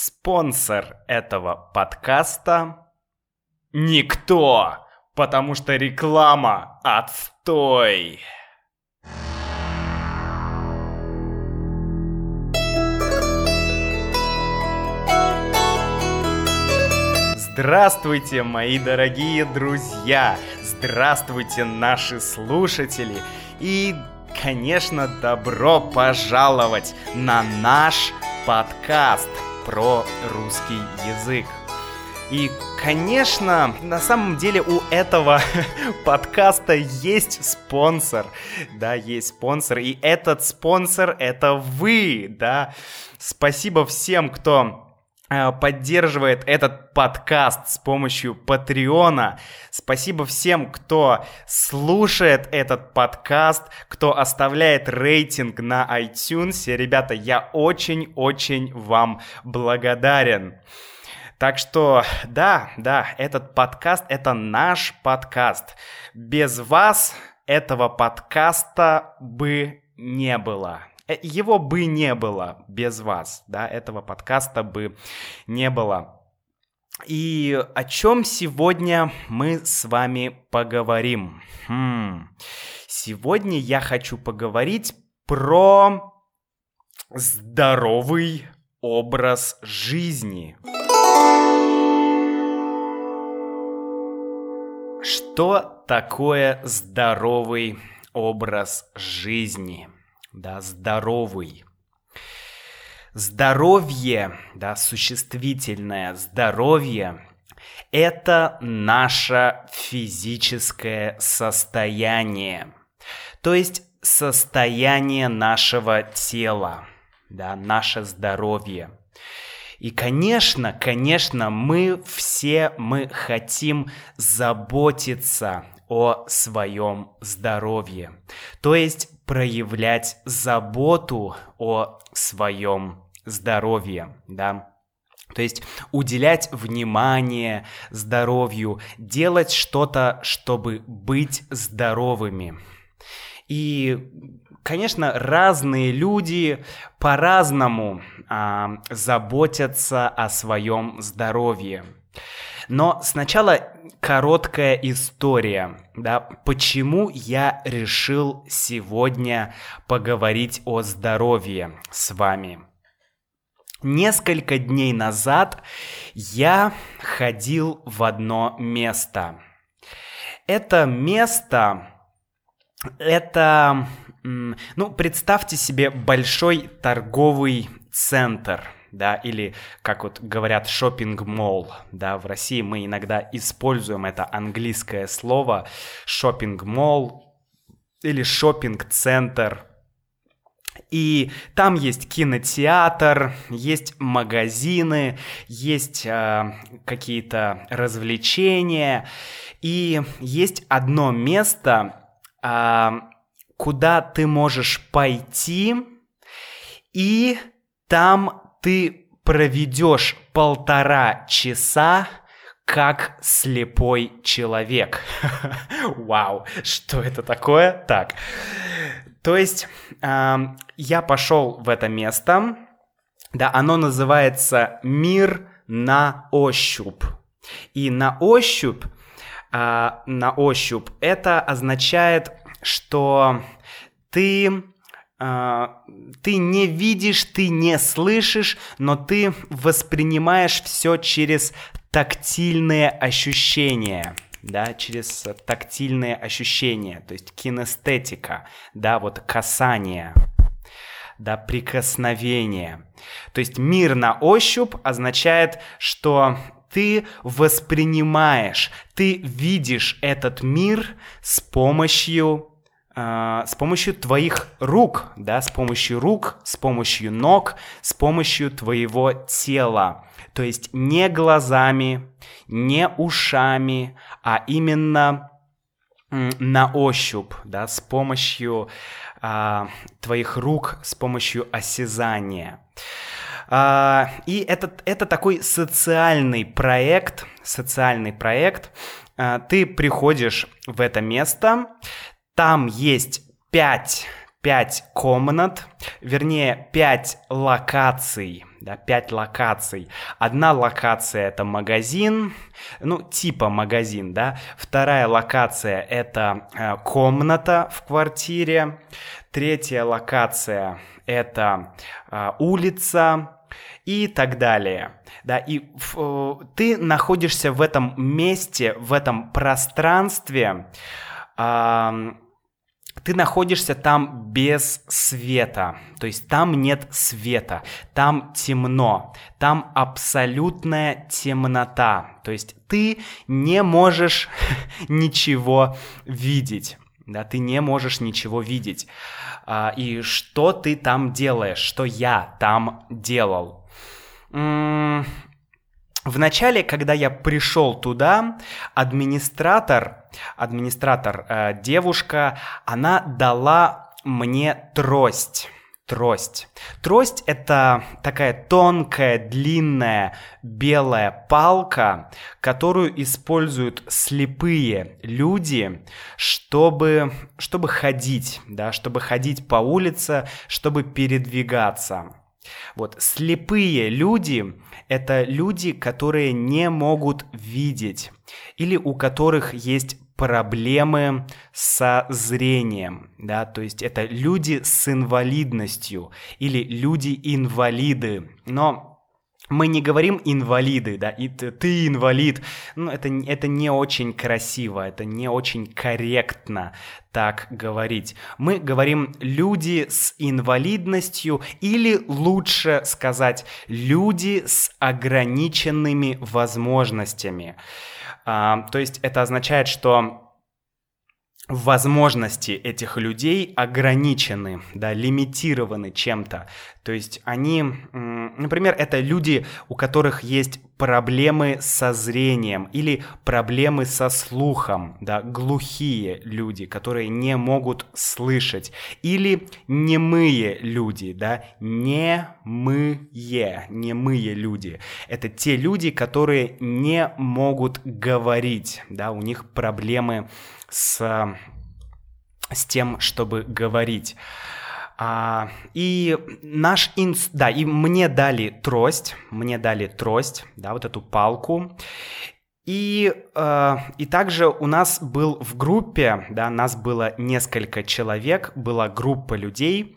Спонсор этого подкаста – никто, потому что реклама – отстой. Здравствуйте, мои дорогие друзья! Здравствуйте, наши слушатели! И, конечно, добро пожаловать на наш подкаст про русский язык. И, конечно, на самом деле у этого подкаста есть спонсор. Да, есть спонсор. И этот спонсор — это вы, да. Спасибо всем, кто поддерживает этот подкаст с помощью Патреона. Спасибо всем, кто слушает этот подкаст, кто оставляет рейтинг на iTunes. Ребята, я очень-очень вам благодарен. Так что, да, да, этот подкаст — это наш подкаст. Без вас этого подкаста бы не было. Э, его бы не было без вас, да, этого подкаста бы не было. И о чем сегодня мы с вами поговорим? Хм. Сегодня я хочу поговорить про здоровый образ жизни. Что такое здоровый образ жизни? Да, здоровый. Здоровье, да, существительное здоровье – это наше физическое состояние, то есть состояние нашего тела, да, наше здоровье. И, конечно, конечно, мы все, мы хотим заботиться о своем здоровье. То есть проявлять заботу о своем здоровье, да. То есть уделять внимание здоровью, делать что-то, чтобы быть здоровыми. И, конечно, разные люди по-разному а, заботятся о своем здоровье. Но сначала короткая история, да, почему я решил сегодня поговорить о здоровье с вами. Несколько дней назад я ходил в одно место. Это место, это, ну, представьте себе большой торговый центр – да, или, как вот говорят, шопинг-молл, да, в России мы иногда используем это английское слово шопинг-молл или шопинг-центр, и там есть кинотеатр, есть магазины, есть э, какие-то развлечения. И есть одно место, э, куда ты можешь пойти, и там ты проведешь полтора часа как слепой человек. Вау, что это такое? Так, то есть я пошел в это место, да, оно называется «Мир на ощупь». И на ощупь, э, на ощупь это означает, что ты ты не видишь, ты не слышишь, но ты воспринимаешь все через тактильные ощущения да, через тактильные ощущения, то есть кинестетика, да, вот касание, да, прикосновение. То есть мир на ощупь означает, что ты воспринимаешь, ты видишь этот мир с помощью а, с помощью твоих рук, да, с помощью рук, с помощью ног, с помощью твоего тела. То есть не глазами, не ушами, а именно на ощупь, да, с помощью а, твоих рук, с помощью осязания. А, и это, это такой социальный проект, социальный проект. А, ты приходишь в это место, там есть 5, 5 комнат, вернее 5 локаций, да, пять локаций. Одна локация это магазин, ну, типа магазин, да. Вторая локация это э, комната в квартире. Третья локация это э, улица и так далее. Да, и э, ты находишься в этом месте, в этом пространстве, э, ты находишься там без света, то есть там нет света, там темно, там абсолютная темнота, то есть ты не можешь ничего видеть. Да, ты не можешь ничего видеть. А, и что ты там делаешь, что я там делал? В начале, когда я пришел туда, администратор, администратор, э, девушка, она дала мне трость. Трость. Трость это такая тонкая, длинная, белая палка, которую используют слепые люди, чтобы, чтобы ходить, да, чтобы ходить по улице, чтобы передвигаться. Вот слепые люди — это люди, которые не могут видеть или у которых есть проблемы со зрением, да, то есть это люди с инвалидностью или люди-инвалиды, но мы не говорим инвалиды, да, и ты, инвалид. Ну, это, это не очень красиво, это не очень корректно так говорить. Мы говорим люди с инвалидностью или лучше сказать люди с ограниченными возможностями. А, то есть это означает, что возможности этих людей ограничены, да, лимитированы чем-то. То есть они, например, это люди, у которых есть проблемы со зрением или проблемы со слухом, да, глухие люди, которые не могут слышать, или немые люди, да, немые, немые люди. Это те люди, которые не могут говорить, да, у них проблемы с, с тем, чтобы говорить. А, и наш инс... Да, и мне дали трость, мне дали трость, да, вот эту палку. И, э, и также у нас был в группе, да, нас было несколько человек, была группа людей,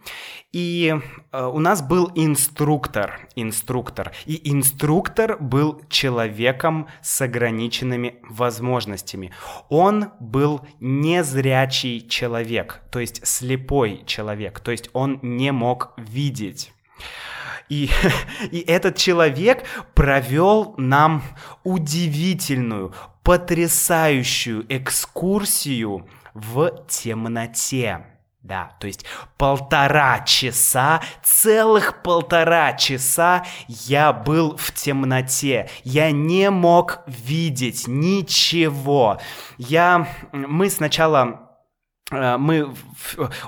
и э, у нас был инструктор, инструктор, и инструктор был человеком с ограниченными возможностями. Он был незрячий человек, то есть слепой человек, то есть он не мог видеть. И, и этот человек провел нам удивительную, потрясающую экскурсию в темноте. Да, то есть полтора часа, целых полтора часа я был в темноте. Я не мог видеть ничего. Я, мы сначала мы,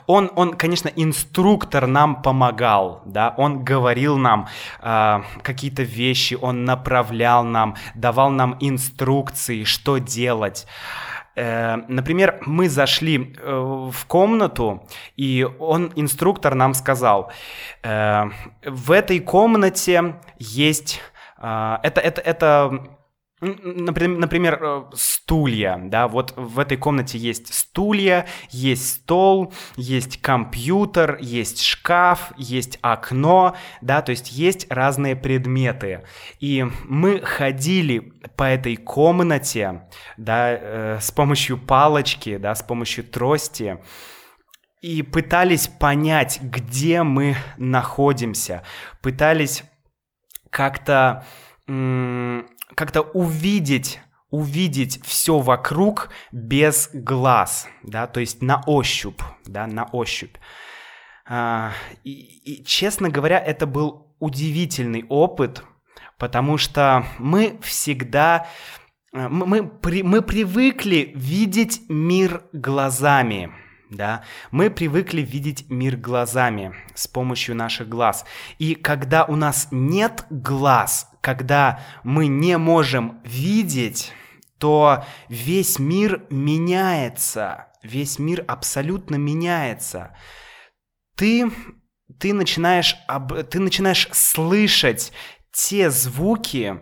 он, он, конечно, инструктор нам помогал, да, он говорил нам э, какие-то вещи, он направлял нам, давал нам инструкции, что делать. Э, например, мы зашли э, в комнату, и он, инструктор, нам сказал, э, в этой комнате есть, э, это, это, это Например, например, э, стулья, да, вот в этой комнате есть стулья, есть стол, есть компьютер, есть шкаф, есть окно, да, то есть есть разные предметы. И мы ходили по этой комнате, да, э, с помощью палочки, да, с помощью трости, и пытались понять, где мы находимся, пытались как-то как-то увидеть увидеть все вокруг без глаз, да, то есть на ощупь, да, на ощупь. А, и, и, честно говоря, это был удивительный опыт, потому что мы всегда, мы, мы, при, мы привыкли видеть мир глазами, да, мы привыкли видеть мир глазами с помощью наших глаз. И когда у нас нет глаз, когда мы не можем видеть, то весь мир меняется, весь мир абсолютно меняется. Ты ты начинаешь, об, ты начинаешь слышать те звуки,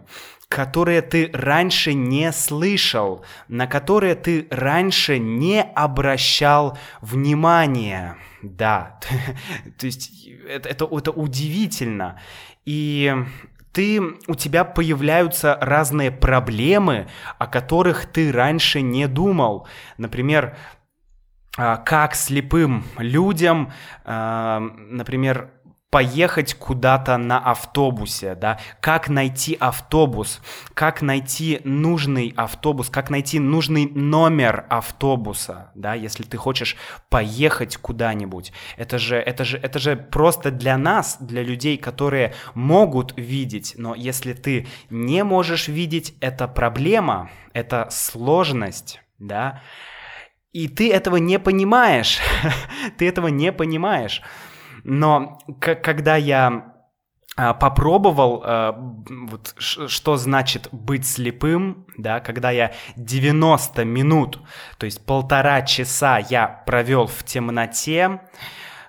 которые ты раньше не слышал, на которые ты раньше не обращал внимания. Да, то есть это, это, это удивительно. И ты, у тебя появляются разные проблемы, о которых ты раньше не думал. Например, а, как слепым людям, а, например, поехать куда-то на автобусе, да, как найти автобус, как найти нужный автобус, как найти нужный номер автобуса, да, если ты хочешь поехать куда-нибудь. Это же, это же, это же просто для нас, для людей, которые могут видеть, но если ты не можешь видеть, это проблема, это сложность, да, и ты этого не понимаешь, ты этого не понимаешь. Но когда я а, попробовал, а, вот, что значит быть слепым, да, когда я 90 минут, то есть полтора часа я провел в темноте,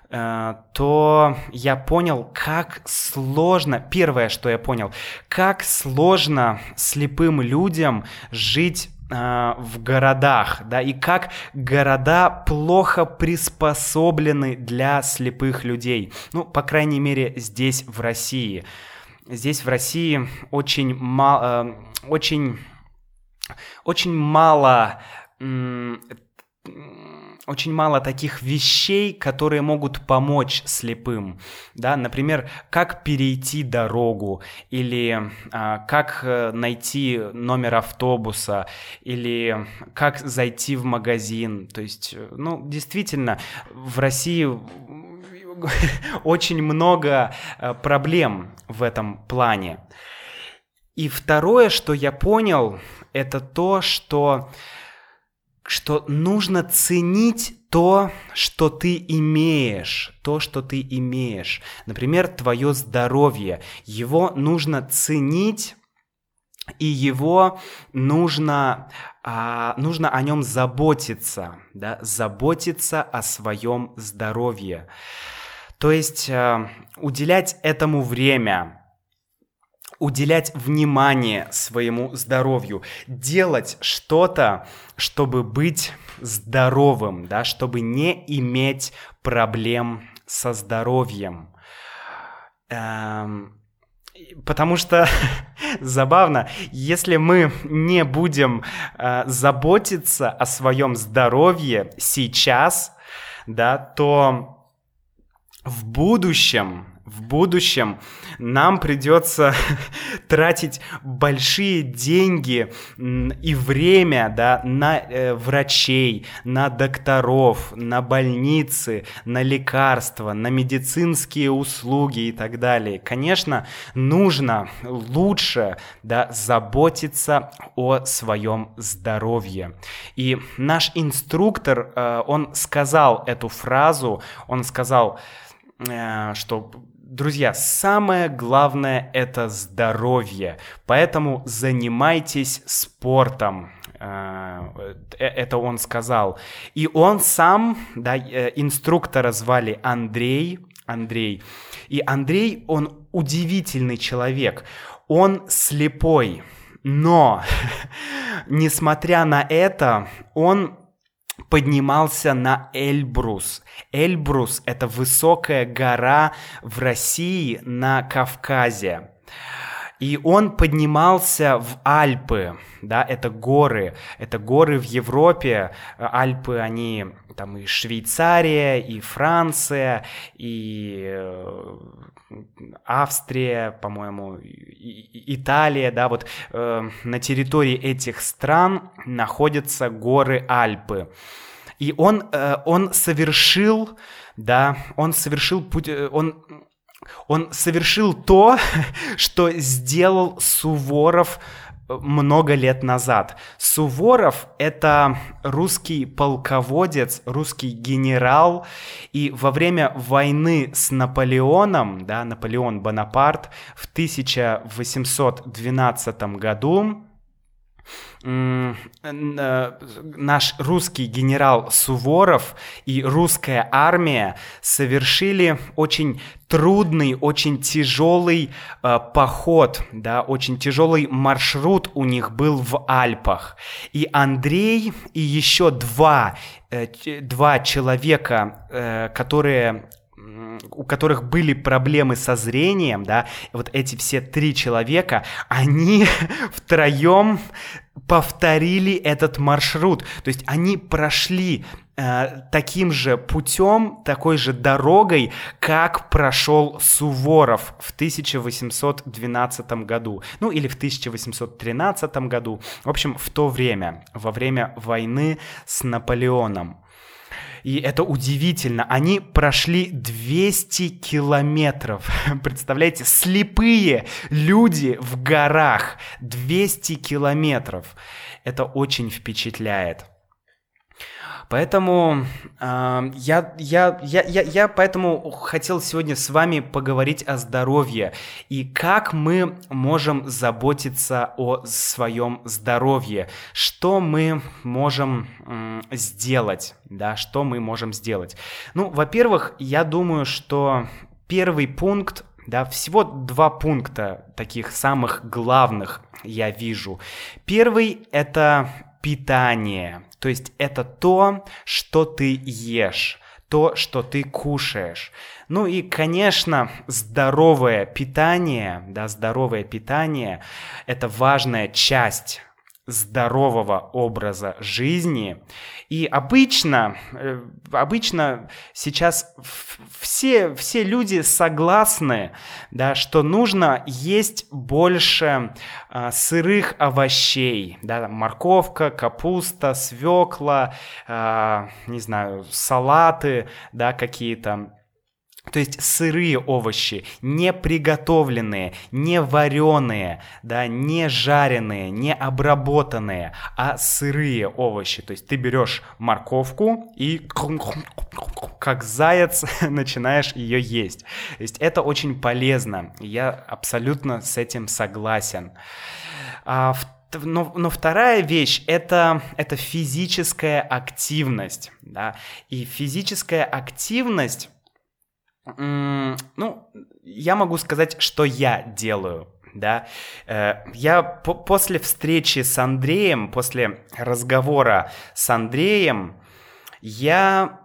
а, то я понял, как сложно, первое, что я понял, как сложно слепым людям жить в городах, да, и как города плохо приспособлены для слепых людей. Ну, по крайней мере, здесь, в России. Здесь, в России, очень мало, очень, очень мало очень мало таких вещей, которые могут помочь слепым, да, например, как перейти дорогу или а, как э, найти номер автобуса или как зайти в магазин, то есть, э, ну, действительно, в России очень много э, проблем в этом плане. И второе, что я понял, это то, что что нужно ценить то, что ты имеешь, то, что ты имеешь. Например, твое здоровье. Его нужно ценить, и его нужно, а, нужно о нем заботиться, да, заботиться о своем здоровье. То есть а, уделять этому время, уделять внимание своему здоровью, делать что-то, чтобы быть здоровым, да, чтобы не иметь проблем со здоровьем. Эм, потому что забавно, если мы не будем э, заботиться о своем здоровье сейчас, да, то в будущем в будущем нам придется тратить большие деньги и время да, на э, врачей, на докторов, на больницы, на лекарства, на медицинские услуги и так далее. Конечно, нужно лучше да, заботиться о своем здоровье. И наш инструктор, э, он сказал эту фразу, он сказал, э, что Друзья, самое главное это здоровье, поэтому занимайтесь спортом. Э, э, это он сказал. И он сам, да, э, инструктора звали Андрей, Андрей. И Андрей, он удивительный человек. Он слепой, но, несмотря на это, он поднимался на Эльбрус. Эльбрус — это высокая гора в России на Кавказе. И он поднимался в Альпы, да, это горы, это горы в Европе, Альпы, они там и Швейцария, и Франция, и э, Австрия, по-моему, Италия, да, вот э, на территории этих стран находятся горы Альпы. И он, э, он совершил, да, он совершил путь, э, он, он совершил то, что сделал Суворов много лет назад. Суворов — это русский полководец, русский генерал, и во время войны с Наполеоном, да, Наполеон Бонапарт в 1812 году наш русский генерал Суворов и русская армия совершили очень трудный, очень тяжелый э, поход, да, очень тяжелый маршрут у них был в Альпах. И Андрей и еще два, э, два человека, э, которые у которых были проблемы со зрением, да, вот эти все три человека, они втроем повторили этот маршрут. То есть они прошли э, таким же путем, такой же дорогой, как прошел Суворов в 1812 году. Ну или в 1813 году. В общем, в то время, во время войны с Наполеоном. И это удивительно. Они прошли 200 километров. Представляете, слепые люди в горах. 200 километров. Это очень впечатляет. Поэтому э, я, я, я, я, я поэтому хотел сегодня с вами поговорить о здоровье и как мы можем заботиться о своем здоровье, что мы можем э, сделать, да, что мы можем сделать. Ну, во-первых, я думаю, что первый пункт да, всего два пункта таких самых главных я вижу. Первый это питание. То есть это то, что ты ешь, то, что ты кушаешь. Ну и, конечно, здоровое питание, да, здоровое питание – это важная часть здорового образа жизни. И обычно, э, обычно сейчас все, все люди согласны, да, что нужно есть больше а, сырых овощей, да, морковка, капуста, свекла, а, не знаю, салаты, да, какие-то то есть сырые овощи, не приготовленные, не вареные, да, не жареные, не обработанные, а сырые овощи. То есть ты берешь морковку и как заяц начинаешь ее есть. То есть это очень полезно. Я абсолютно с этим согласен. А, но, но вторая вещь это, это физическая активность. Да? И физическая активность ну, я могу сказать, что я делаю. Да, э, я по после встречи с Андреем, после разговора с Андреем, я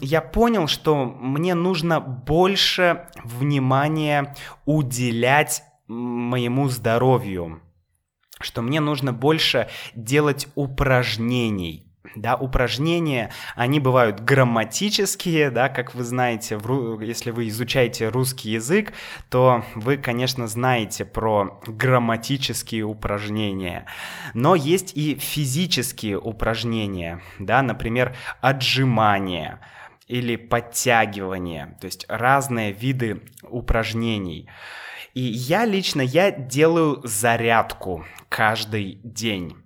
я понял, что мне нужно больше внимания уделять моему здоровью, что мне нужно больше делать упражнений, да, упражнения, они бывают грамматические, да, как вы знаете, в, если вы изучаете русский язык, то вы, конечно, знаете про грамматические упражнения. Но есть и физические упражнения, да, например, отжимания или подтягивания, то есть разные виды упражнений. И я лично, я делаю зарядку каждый день.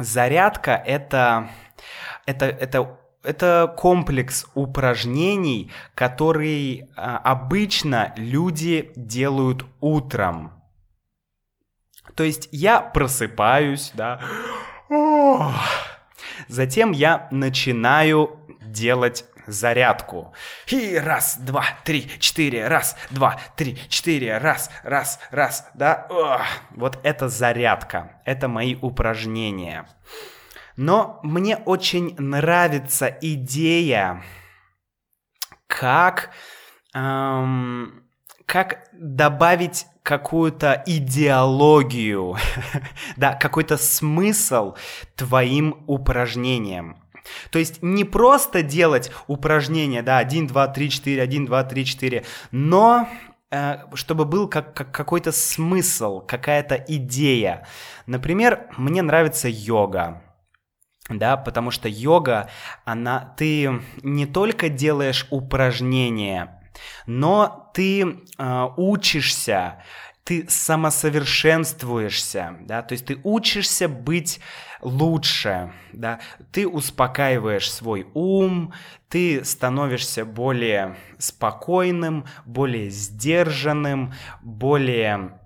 Зарядка это, это, это, это комплекс упражнений, которые а, обычно люди делают утром. То есть я просыпаюсь, да, затем я начинаю делать зарядку. И раз, два, три, четыре, раз, два, три, четыре, раз, раз, раз, да. Ох, вот это зарядка, это мои упражнения. Но мне очень нравится идея, как, эм, как добавить какую-то идеологию, да, какой-то смысл твоим упражнениям. То есть не просто делать упражнения, да, 1, 2, 3, 4, 1, 2, 3, 4, но э, чтобы был как, как какой-то смысл, какая-то идея. Например, мне нравится йога. Да, потому что йога, она, ты не только делаешь упражнения, но ты э, учишься ты самосовершенствуешься, да, то есть ты учишься быть лучше, да, ты успокаиваешь свой ум, ты становишься более спокойным, более сдержанным, более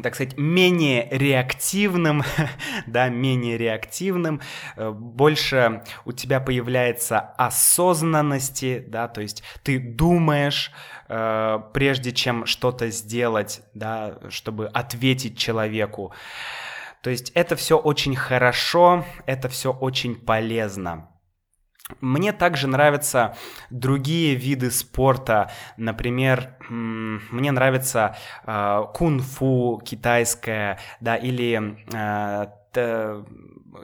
так сказать, менее реактивным, да, менее реактивным, э, больше у тебя появляется осознанности, да, то есть ты думаешь, э, прежде чем что-то сделать, да, чтобы ответить человеку. То есть это все очень хорошо, это все очень полезно. Мне также нравятся другие виды спорта. Например, мне нравится э, кунг-фу китайское, да, или э, т,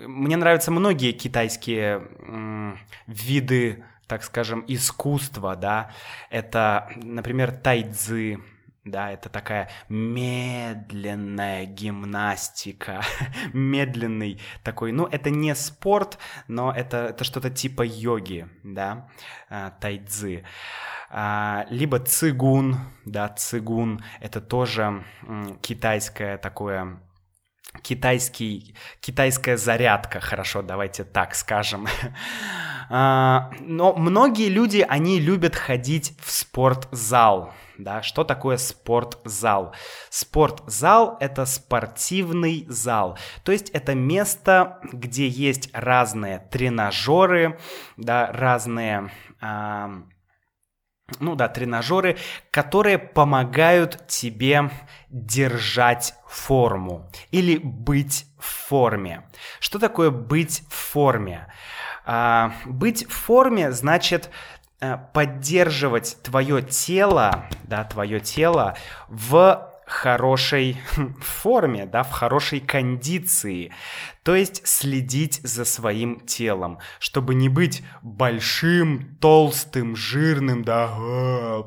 мне нравятся многие китайские э, виды, так скажем, искусства, да. Это, например, тайцзы, да, это такая медленная гимнастика, медленный такой, ну, это не спорт, но это, это что-то типа йоги, да, а, тайцзы. А, либо цигун, да, цигун, это тоже китайское такое китайский, китайская зарядка, хорошо, давайте так скажем. А, но многие люди, они любят ходить в спортзал, да, что такое спортзал? Спортзал — это спортивный зал, то есть это место, где есть разные тренажеры, да, разные... А, ну да, тренажеры, которые помогают тебе держать форму или быть в форме. Что такое быть в форме? А, быть в форме значит Э, поддерживать твое тело, да, твое тело в хорошей форме, да, в хорошей кондиции. То есть следить за своим телом, чтобы не быть большим, толстым, жирным, да,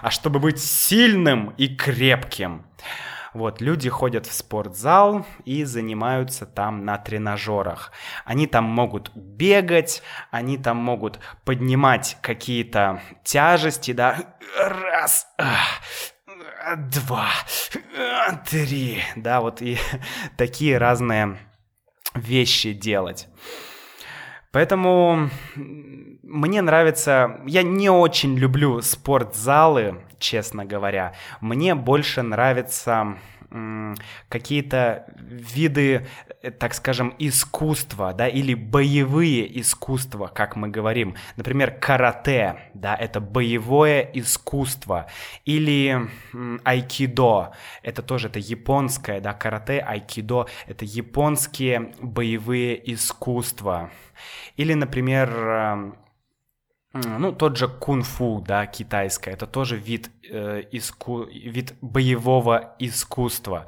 а чтобы быть сильным и крепким. Вот, люди ходят в спортзал и занимаются там на тренажерах. Они там могут бегать, они там могут поднимать какие-то тяжести, да, раз, два, три, да, вот и такие разные вещи делать. Поэтому мне нравится... Я не очень люблю спортзалы, честно говоря. Мне больше нравятся какие-то виды, э, так скажем, искусства, да, или боевые искусства, как мы говорим. Например, карате, да, это боевое искусство. Или айкидо, это тоже, это японское, да, карате, айкидо, это японские боевые искусства. Или, например, ну, тот же кунг-фу, да, китайское, это тоже вид, э, иску... вид боевого искусства.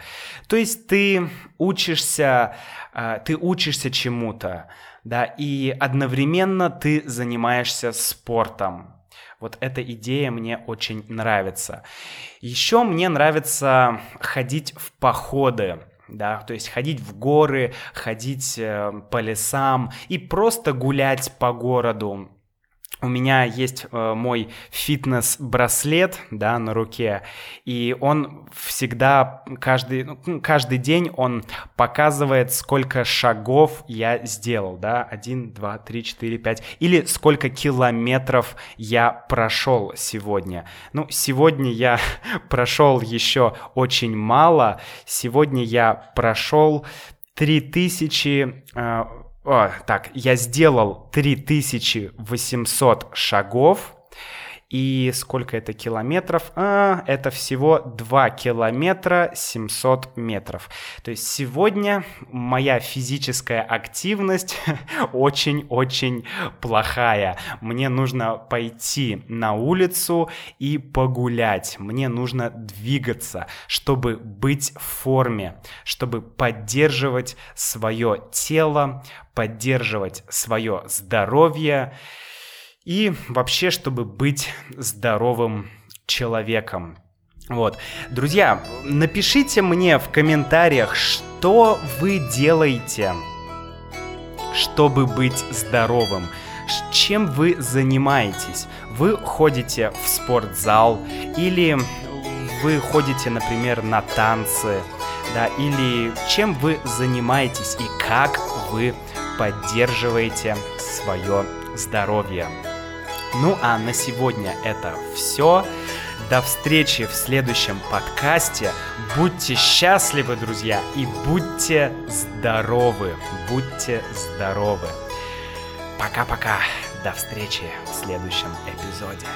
То есть ты учишься, э, ты учишься чему-то, да, и одновременно ты занимаешься спортом. Вот эта идея мне очень нравится. Еще мне нравится ходить в походы да, то есть ходить в горы, ходить э, по лесам и просто гулять по городу у меня есть э, мой фитнес-браслет, да, на руке, и он всегда, каждый, ну, каждый день он показывает, сколько шагов я сделал, да, один, два, три, четыре, пять, или сколько километров я прошел сегодня. Ну, сегодня я прошел еще очень мало, сегодня я прошел 3000 э, о, так, я сделал 3800 шагов и сколько это километров? А, это всего 2 километра 700 метров. То есть сегодня моя физическая активность очень-очень плохая. Мне нужно пойти на улицу и погулять. Мне нужно двигаться, чтобы быть в форме, чтобы поддерживать свое тело, поддерживать свое здоровье и вообще, чтобы быть здоровым человеком. Вот. Друзья, напишите мне в комментариях, что вы делаете, чтобы быть здоровым. Чем вы занимаетесь? Вы ходите в спортзал или вы ходите, например, на танцы, да, или чем вы занимаетесь и как вы поддерживаете свое здоровье. Ну а на сегодня это все. До встречи в следующем подкасте. Будьте счастливы, друзья, и будьте здоровы. Будьте здоровы. Пока-пока. До встречи в следующем эпизоде.